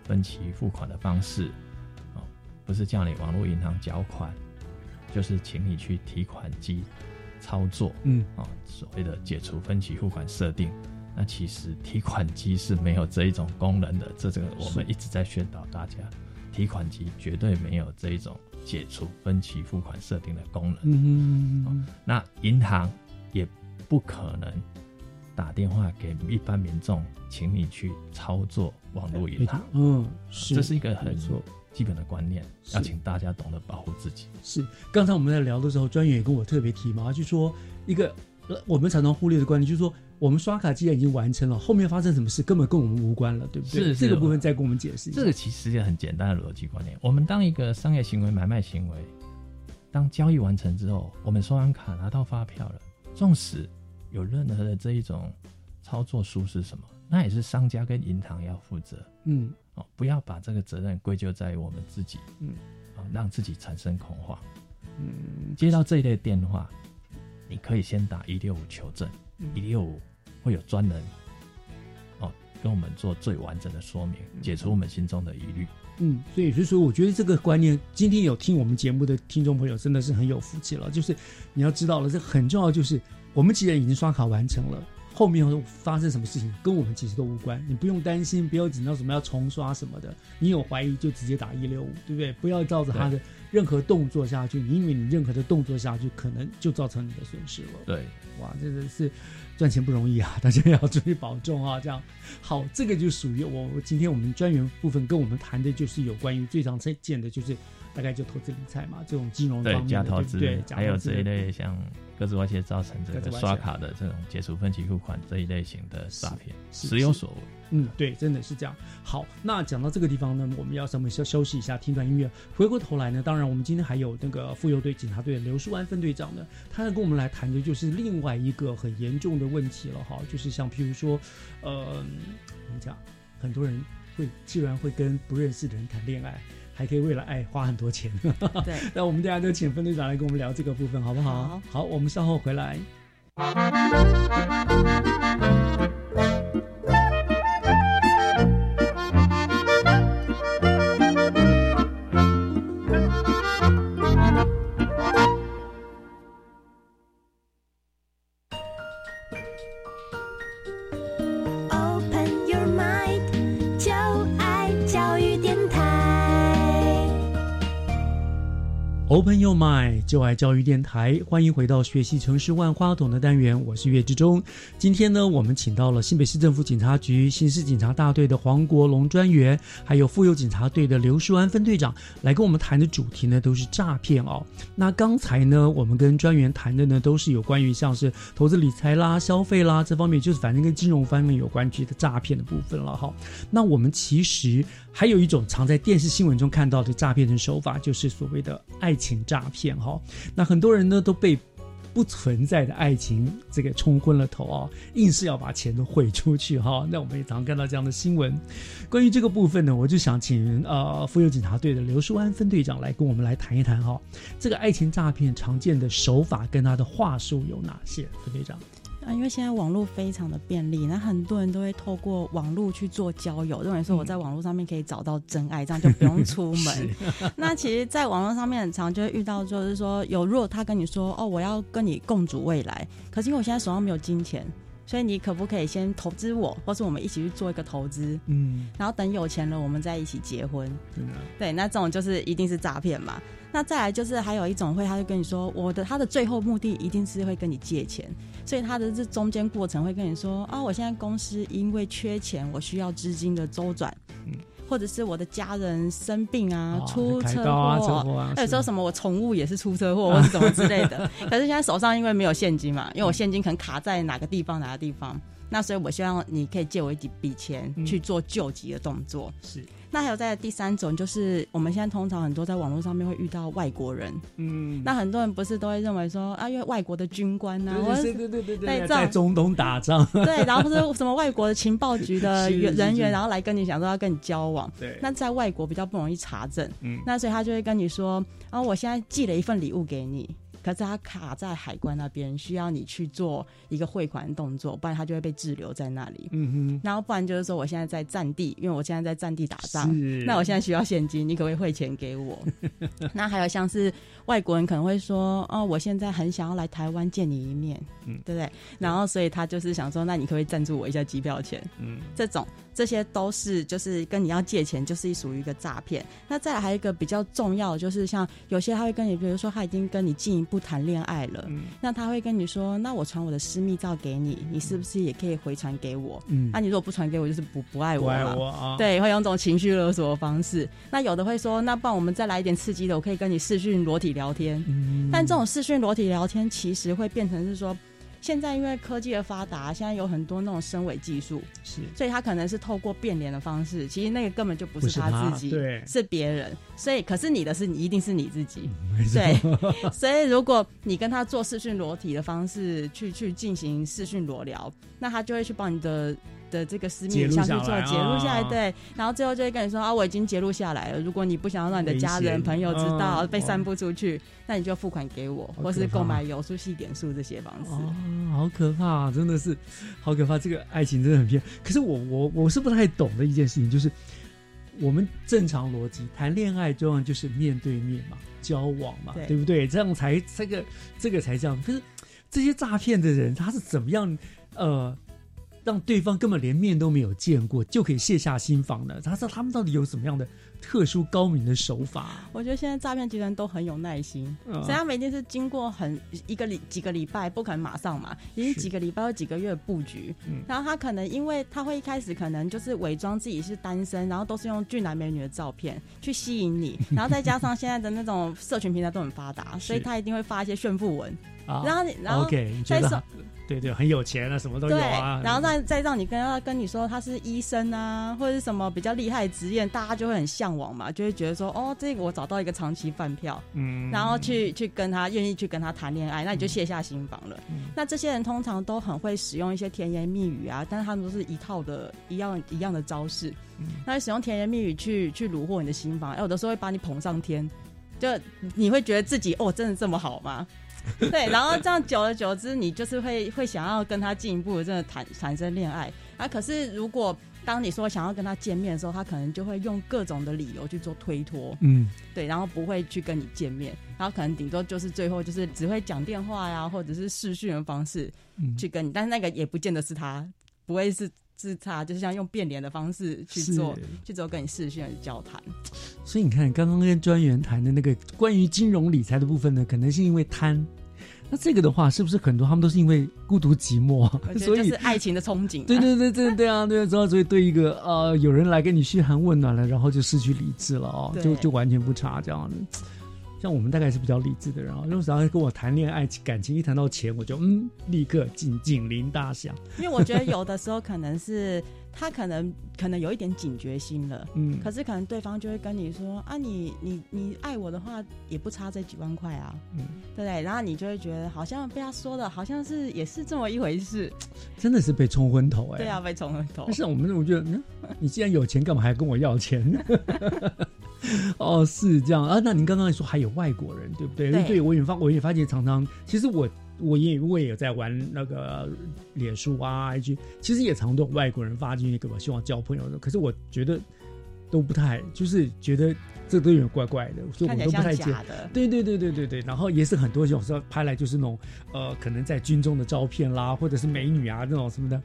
分期付款的方式，哦，不是叫你网络银行缴款，就是请你去提款机操作，嗯，啊，所谓的解除分期付款设定。那其实提款机是没有这一种功能的，这这个我们一直在宣导大家，提款机绝对没有这一种解除分期付款设定的功能。嗯，那银行也不可能打电话给一般民众，请你去操作网络银行。嗯，是，这是一个很基本的观念，要请大家懂得保护自己。是，刚才我们在聊的时候，专员也跟我特别提嘛，就说一个我们常常忽略的观念，就是说。我们刷卡既然已经完成了，后面发生什么事根本跟我们无关了，对不对？是这个部分再跟我们解释一下。这个其实也很简单的逻辑观念。我们当一个商业行为、买卖行为，当交易完成之后，我们刷完卡拿到发票了，纵使有任何的这一种操作疏失什么，那也是商家跟银行要负责。嗯，哦，不要把这个责任归咎在我们自己。嗯，啊，让自己产生恐慌。嗯，接到这一类电话，你可以先打一六五求证，一六五会有专人哦跟我们做最完整的说明，解除我们心中的疑虑。嗯，所以所以说，我觉得这个观念，今天有听我们节目的听众朋友真的是很有福气了。就是你要知道了，这很重要，就是我们既然已经刷卡完成了，后面发生什么事情跟我们其实都无关，你不用担心，不要紧张什么要重刷什么的。你有怀疑就直接打一六五，对不对？不要照着他的任何动作下去，因为你任何的动作下去，可能就造成你的损失了。对，哇，这个是。赚钱不容易啊，大家要注意保重啊！这样好，这个就属于我。今天我们专员部分跟我们谈的就是有关于最常见的，就是大概就投资理财嘛，这种金融方面的，假投资，对，还有这一类像各自外泄造成这个刷卡的这种解除分期付款这一类型的诈骗，时有所闻。嗯，对，真的是这样。好，那讲到这个地方呢，我们要稍微休休息一下，听段音乐。回过头来呢，当然我们今天还有那个妇幼队警察队的刘淑安分队长呢，他要跟我们来谈的就是另外一个很严重的问题了哈，就是像譬如说，呃，怎么讲，很多人会居然会跟不认识的人谈恋爱，还可以为了爱花很多钱。对，那我们大家就请分队长来跟我们聊这个部分，好不好？好，我们稍后回来。Open your mind，就爱教育电台，欢迎回到学习城市万花筒的单元，我是岳志忠。今天呢，我们请到了新北市政府警察局刑事警察大队的黄国龙专员，还有妇幼警察队的刘淑安分队长，来跟我们谈的主题呢，都是诈骗哦。那刚才呢，我们跟专员谈的呢，都是有关于像是投资理财啦、消费啦这方面，就是反正跟金融方面有关系的诈骗的部分了哈。那我们其实还有一种常在电视新闻中看到的诈骗的手法，就是所谓的爱。情诈骗哈，那很多人呢都被不存在的爱情这个冲昏了头啊，硬是要把钱都汇出去哈。那我们也常看到这样的新闻。关于这个部分呢，我就想请呃妇幼警察队的刘淑安分队长来跟我们来谈一谈哈，这个爱情诈骗常见的手法跟他的话术有哪些？分队长。啊，因为现在网络非常的便利，那很多人都会透过网络去做交友，认为说我在网络上面可以找到真爱，这样就不用出 门。那其实，在网络上面很常就会遇到，就是说有如果他跟你说哦，我要跟你共组未来，可是因为我现在手上没有金钱，所以你可不可以先投资我，或是我们一起去做一个投资？嗯，然后等有钱了，我们再一起结婚。对，那这种就是一定是诈骗嘛。那再来就是还有一种会，他就跟你说，我的他的最后目的一定是会跟你借钱。所以他的这中间过程会跟你说啊，我现在公司因为缺钱，我需要资金的周转，嗯或者是我的家人生病啊，出车祸，有时候什么我宠物也是出车祸或 者什么之类的。可是现在手上因为没有现金嘛，因为我现金可能卡在哪个地方哪个地方，那所以我希望你可以借我一笔钱去做救急的动作。是。那还有在第三种，就是我们现在通常很多在网络上面会遇到外国人，嗯，那很多人不是都会认为说啊，因为外国的军官呐，对对对对对，在中东打仗，对，然后或者什么外国的情报局的 人员，然后来跟你讲说要跟你交往，对，那在外国比较不容易查证，嗯，那所以他就会跟你说，啊，我现在寄了一份礼物给你。可是他卡在海关那边，需要你去做一个汇款动作，不然他就会被滞留在那里。嗯哼。然后不然就是说，我现在在战地，因为我现在在战地打仗，那我现在需要现金，你可不可以汇钱给我？那还有像是外国人可能会说，哦，我现在很想要来台湾见你一面，嗯，对不对？然后所以他就是想说，那你可不可以赞助我一下机票钱？嗯，这种这些都是就是跟你要借钱，就是属于一个诈骗。那再来还有一个比较重要的，就是像有些他会跟你，比如说他已经跟你进一步。不谈恋爱了，那他会跟你说：“那我传我的私密照给你，你是不是也可以回传给我？”嗯，那你如果不传给我，就是不不爱我了？对，会用这种情绪勒索的方式。那有的会说：“那不然我们再来一点刺激的，我可以跟你视讯裸体聊天。”但这种视讯裸体聊天其实会变成是说，现在因为科技的发达，现在有很多那种声伪技术，是，所以他可能是透过变脸的方式，其实那个根本就不是他自己，对，是别人。所以，可是你的是你一定是你自己，对。所以，如果你跟他做视讯裸体的方式去去进行视讯裸聊，那他就会去帮你的。的这个私密影像去做截录下来，对，然后最后就会跟你说啊，我已经截录下来了。如果你不想要让你的家人朋友知道被散布出去，那你就付款给我，或是购买有书系点数这些方式。哦，好可怕，真的是好可怕。这个爱情真的很骗。可是我我我是不太懂的一件事情，就是我们正常逻辑谈恋爱，重要就是面对面嘛，交往嘛，对不对？这样才这个这个才这样。可是这些诈骗的人他是怎么样？呃。让对方根本连面都没有见过，就可以卸下心防了。他说他们到底有什么样的特殊高明的手法？我觉得现在诈骗集团都很有耐心，所以他们一定是经过很一个礼几个礼拜，不可能马上嘛，已经几个礼拜或几个月布局。然后他可能因为他会一开始可能就是伪装自己是单身，然后都是用俊男美女的照片去吸引你，然后再加上现在的那种社群平台都很发达，所以他一定会发一些炫富文，然后你然后再说。对对，很有钱啊，什么都有啊。然后再再让你跟他跟你说他是医生啊，或者是什么比较厉害的职业，大家就会很向往嘛，就会觉得说哦，这个我找到一个长期饭票，嗯，然后去去跟他愿意去跟他谈恋爱，那你就卸下心防了。那这些人通常都很会使用一些甜言蜜语啊，但是他们都是一套的一样一样的招式，那使用甜言蜜语去去虏获你的心房，有的时候会把你捧上天，就你会觉得自己哦，真的这么好吗？对，然后这样久而久之，你就是会会想要跟他进一步的真的谈产生恋爱。啊。可是如果当你说想要跟他见面的时候，他可能就会用各种的理由去做推脱，嗯，对，然后不会去跟你见面，然后可能顶多就是最后就是只会讲电话呀，或者是视讯的方式去跟你，但是那个也不见得是他，不会是是他，就是像用变脸的方式去做去做跟你视讯的交谈。所以你看，刚刚跟专员谈的那个关于金融理财的部分呢，可能是因为贪。那这个的话，是不是很多他们都是因为孤独寂寞，所以是爱情的憧憬？对对对对对啊，对啊，所以对一个呃有人来跟你嘘寒问暖了，然后就失去理智了哦，就就完全不差这样子。像我们大概是比较理智的人啊，如果只要跟我谈恋爱感情一谈到钱，我就嗯立刻警警铃大响。因为我觉得有的时候可能是。他可能可能有一点警觉心了，嗯，可是可能对方就会跟你说啊，你你你爱我的话，也不差这几万块啊，嗯，对不对？然后你就会觉得好像被他说的，好像是也是这么一回事，真的是被冲昏头哎，对啊，被冲昏头。但是我们我觉得，你既然有钱，干嘛还跟我要钱？哦，是这样啊。那您刚刚说还有外国人，对不对？对，我也发，我也发现常常，其实我。我也我也有在玩那个脸书啊，IG，其实也常都有外国人发进去给我，希望交朋友的。可是我觉得都不太，就是觉得这都有点怪怪的，所以我都不太接。对对对对对对。然后也是很多有时候拍来就是那种呃，可能在军中的照片啦，或者是美女啊那种什么的。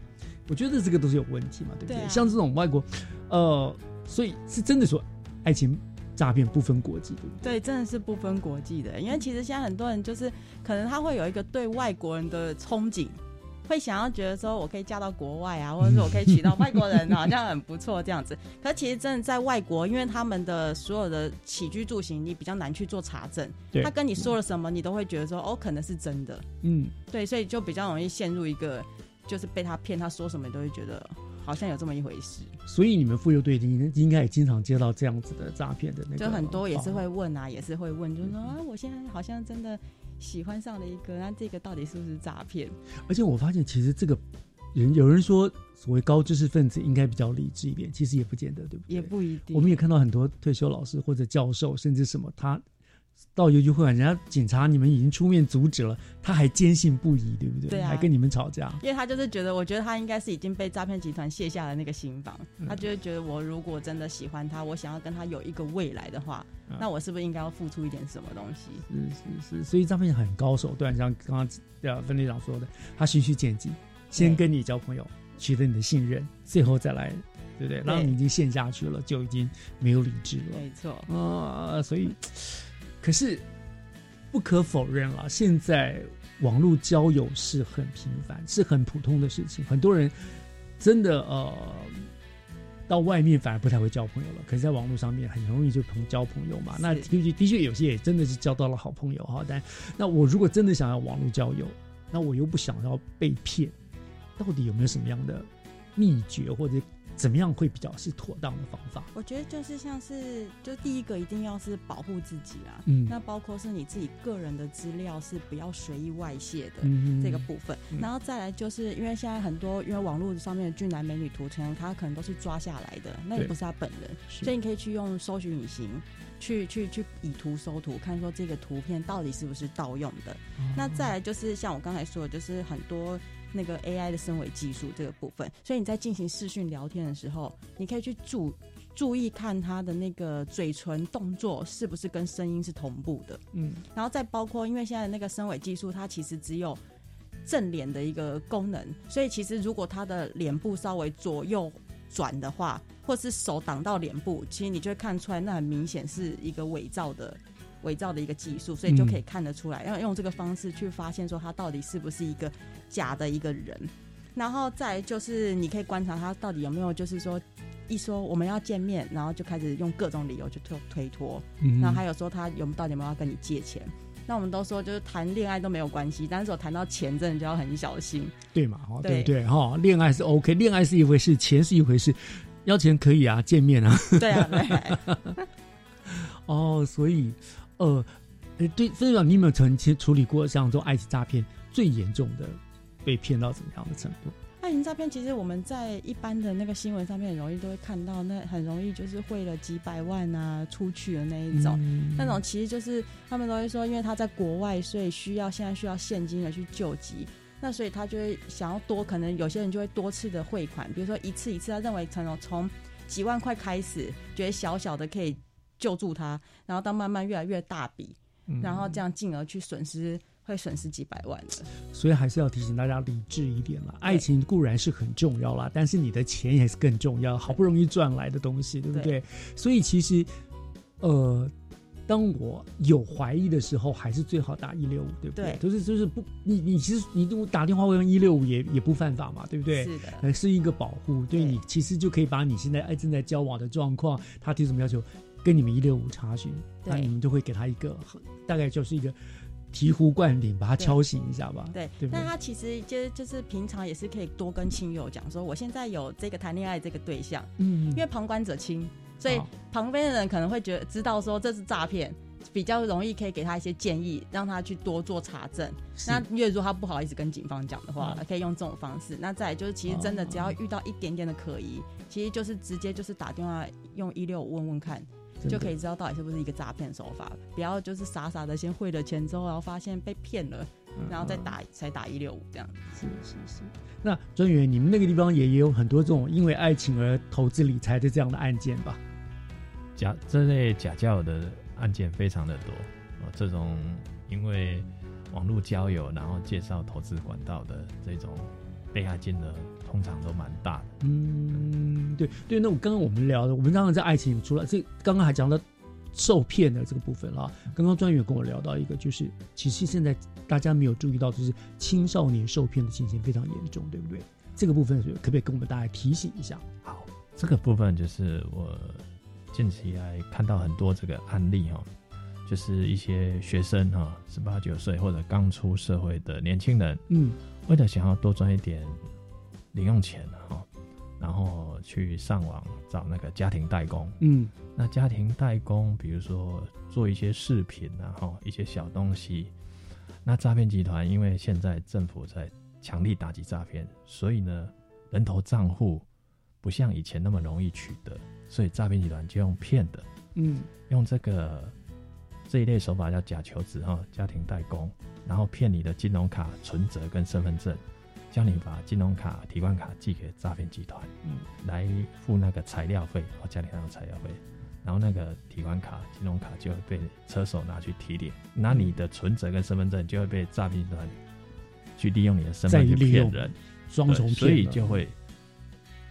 我觉得这个都是有问题嘛，对不对？像这种外国，呃，所以是真的说爱情。诈骗不分国籍，对不对？对，真的是不分国际的。因为其实现在很多人就是可能他会有一个对外国人的憧憬，会想要觉得说我可以嫁到国外啊，或者是我可以娶到外国人，好像很不错这样子。可其实真的在外国，因为他们的所有的起居住行，你比较难去做查证。他跟你说了什么，你都会觉得说哦，可能是真的。嗯，对，所以就比较容易陷入一个就是被他骗，他说什么你都会觉得。好像有这么一回事，所以你们妇幼队应应该也经常接到这样子的诈骗的那个，就很多也是会问啊，也是会问，就是说啊，我现在好像真的喜欢上了一个，那这个到底是不是诈骗？而且我发现，其实这个人有人说，所谓高知识分子应该比较理智一点，其实也不见得，对不对？也不一定。我们也看到很多退休老师或者教授，甚至什么他。到邮局会人家警察你们已经出面阻止了，他还坚信不疑，对不对？对啊，还跟你们吵架。因为他就是觉得，我觉得他应该是已经被诈骗集团卸下了那个心防，他就会觉得，我如果真的喜欢他，我想要跟他有一个未来的话，那我是不是应该要付出一点什么东西？是是是，所以诈骗很高手段，像刚刚呃分队长说的，他循序渐进，先跟你交朋友，取得你的信任，最后再来，对不对？让你已经陷下去了，就已经没有理智了。没错啊，所以。可是，不可否认了，现在网络交友是很频繁，是很普通的事情。很多人真的呃，到外面反而不太会交朋友了。可是，在网络上面很容易就朋交朋友嘛。那的确的确有些也真的是交到了好朋友哈。但那我如果真的想要网络交友，那我又不想要被骗，到底有没有什么样的秘诀或者？怎么样会比较是妥当的方法？我觉得就是像是，就第一个一定要是保护自己啦。嗯，那包括是你自己个人的资料是不要随意外泄的这个部分。然后再来就是因为现在很多因为网络上面的俊男美女图层，他可能都是抓下来的，那也不是他本人，所以你可以去用搜寻引擎去去去以图搜图，看说这个图片到底是不是盗用的。那再来就是像我刚才说的，就是很多。那个 AI 的声尾技术这个部分，所以你在进行视讯聊天的时候，你可以去注注意看他的那个嘴唇动作是不是跟声音是同步的，嗯，然后再包括，因为现在那个声尾技术，它其实只有正脸的一个功能，所以其实如果他的脸部稍微左右转的话，或是手挡到脸部，其实你就会看出来，那很明显是一个伪造的。伪造的一个技术，所以就可以看得出来，要用这个方式去发现说他到底是不是一个假的一个人，然后再就是你可以观察他到底有没有就是说一说我们要见面，然后就开始用各种理由去推推脱，然后还有说他有到底有没有要跟你借钱，那我们都说就是谈恋爱都没有关系，但是我谈到钱真的就要很小心，对嘛？对。不对？哈，恋爱是 OK，恋爱是一回事，钱是一回事，要钱可以啊，见面啊，对啊，对，哦，所以。呃，对，分享你有没有曾经处理过像这种爱情诈骗最严重的被骗到怎么样的程度？爱情诈骗其实我们在一般的那个新闻上面很容易都会看到，那很容易就是汇了几百万啊出去的那一种，那种其实就是他们都会说，因为他在国外，所以需要现在需要现金的去救急，那所以他就会想要多，可能有些人就会多次的汇款，比如说一次一次，他认为可能从几万块开始，觉得小小的可以。救助他，然后到慢慢越来越大笔，然后这样进而去损失，会损失几百万的。所以还是要提醒大家理智一点啦。爱情固然是很重要啦，但是你的钱也是更重要，好不容易赚来的东西，对不对？所以其实，呃，当我有怀疑的时候，还是最好打一六五，对不对？就是就是不，你你其实你打电话问一六五也也不犯法嘛，对不对？是的，呃，是一个保护，对你其实就可以把你现在爱正在交往的状况，他提什么要求？跟你们一六五查询，那你们就会给他一个大概就是一个醍醐灌顶，把他敲醒一下吧。对，那他其实就就是平常也是可以多跟亲友讲说，我现在有这个谈恋爱这个对象，嗯，因为旁观者清，所以旁边的人可能会觉得知道说这是诈骗，比较容易可以给他一些建议，让他去多做查证。那因为如果他不好意思跟警方讲的话，可以用这种方式。那再就是其实真的只要遇到一点点的可疑，其实就是直接就是打电话用一六五问问看。就可以知道到底是不是一个诈骗手法，不要就是傻傻的先汇了钱之后，然后发现被骗了，然后再打才打一六五这样。是是是。那专员，你们那个地方也也有很多这种因为爱情而投资理财的这样的案件吧？假这类假交友的案件非常的多哦，这种因为网络交友然后介绍投资管道的这种被害金额。通常都蛮大的，嗯，对对，那我刚刚我们聊的，我们刚刚在爱情除了这，刚刚还讲到受骗的这个部分了。刚刚专员跟我聊到一个，就是其实现在大家没有注意到，就是青少年受骗的情形非常严重，对不对？这个部分可不可以跟我们大家提醒一下？好，这个部分就是我近期来看到很多这个案例哈，就是一些学生哈，十八九岁或者刚出社会的年轻人，嗯，为了想要多赚一点。零用钱哈，然后去上网找那个家庭代工，嗯，那家庭代工，比如说做一些饰品然后一些小东西，那诈骗集团因为现在政府在强力打击诈骗，所以呢，人头账户不像以前那么容易取得，所以诈骗集团就用骗的，嗯，用这个这一类手法叫假求职哈，家庭代工，然后骗你的金融卡、存折跟身份证。叫你把金融卡、提款卡寄给诈骗集团，嗯，来付那个材料费，哦，家里还有材料费，然后那个提款卡、金融卡就会被车手拿去提点，那你的存折跟身份证就会被诈骗集团去利用你的身份去骗人，双重骗，所以就会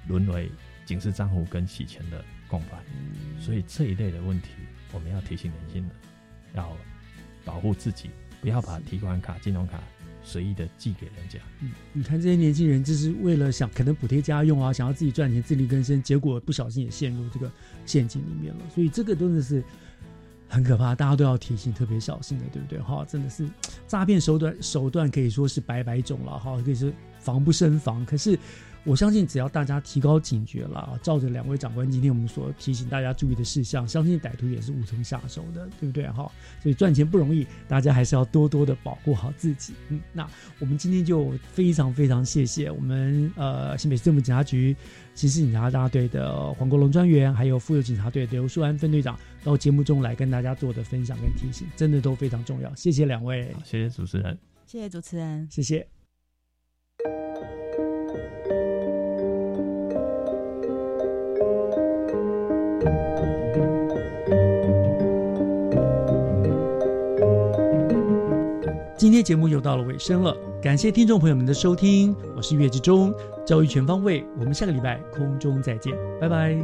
沦为警示账户跟洗钱的共犯。所以这一类的问题，我们要提醒年轻人，要保护自己，不要把提款卡、金融卡。随意的寄给人家，嗯，你看这些年轻人，就是为了想可能补贴家用啊，想要自己赚钱自力更生，结果不小心也陷入这个陷阱里面了。所以这个真的是很可怕，大家都要提醒，特别小心的，对不对？哈，真的是诈骗手段手段可以说是百百种了，哈，可以是防不胜防。可是。我相信，只要大家提高警觉了，照着两位长官今天我们所提醒大家注意的事项，相信歹徒也是无从下手的，对不对？哈，所以赚钱不容易，大家还是要多多的保护好自己。嗯，那我们今天就非常非常谢谢我们呃新北市政府警察局刑事警察大队的黄国龙专员，还有妇幼警察队的刘淑安分队长到节目中来跟大家做的分享跟提醒，真的都非常重要。谢谢两位，谢谢主持人，谢谢主持人，谢谢。今天节目又到了尾声了，感谢听众朋友们的收听，我是岳志忠，教育全方位，我们下个礼拜空中再见，拜拜。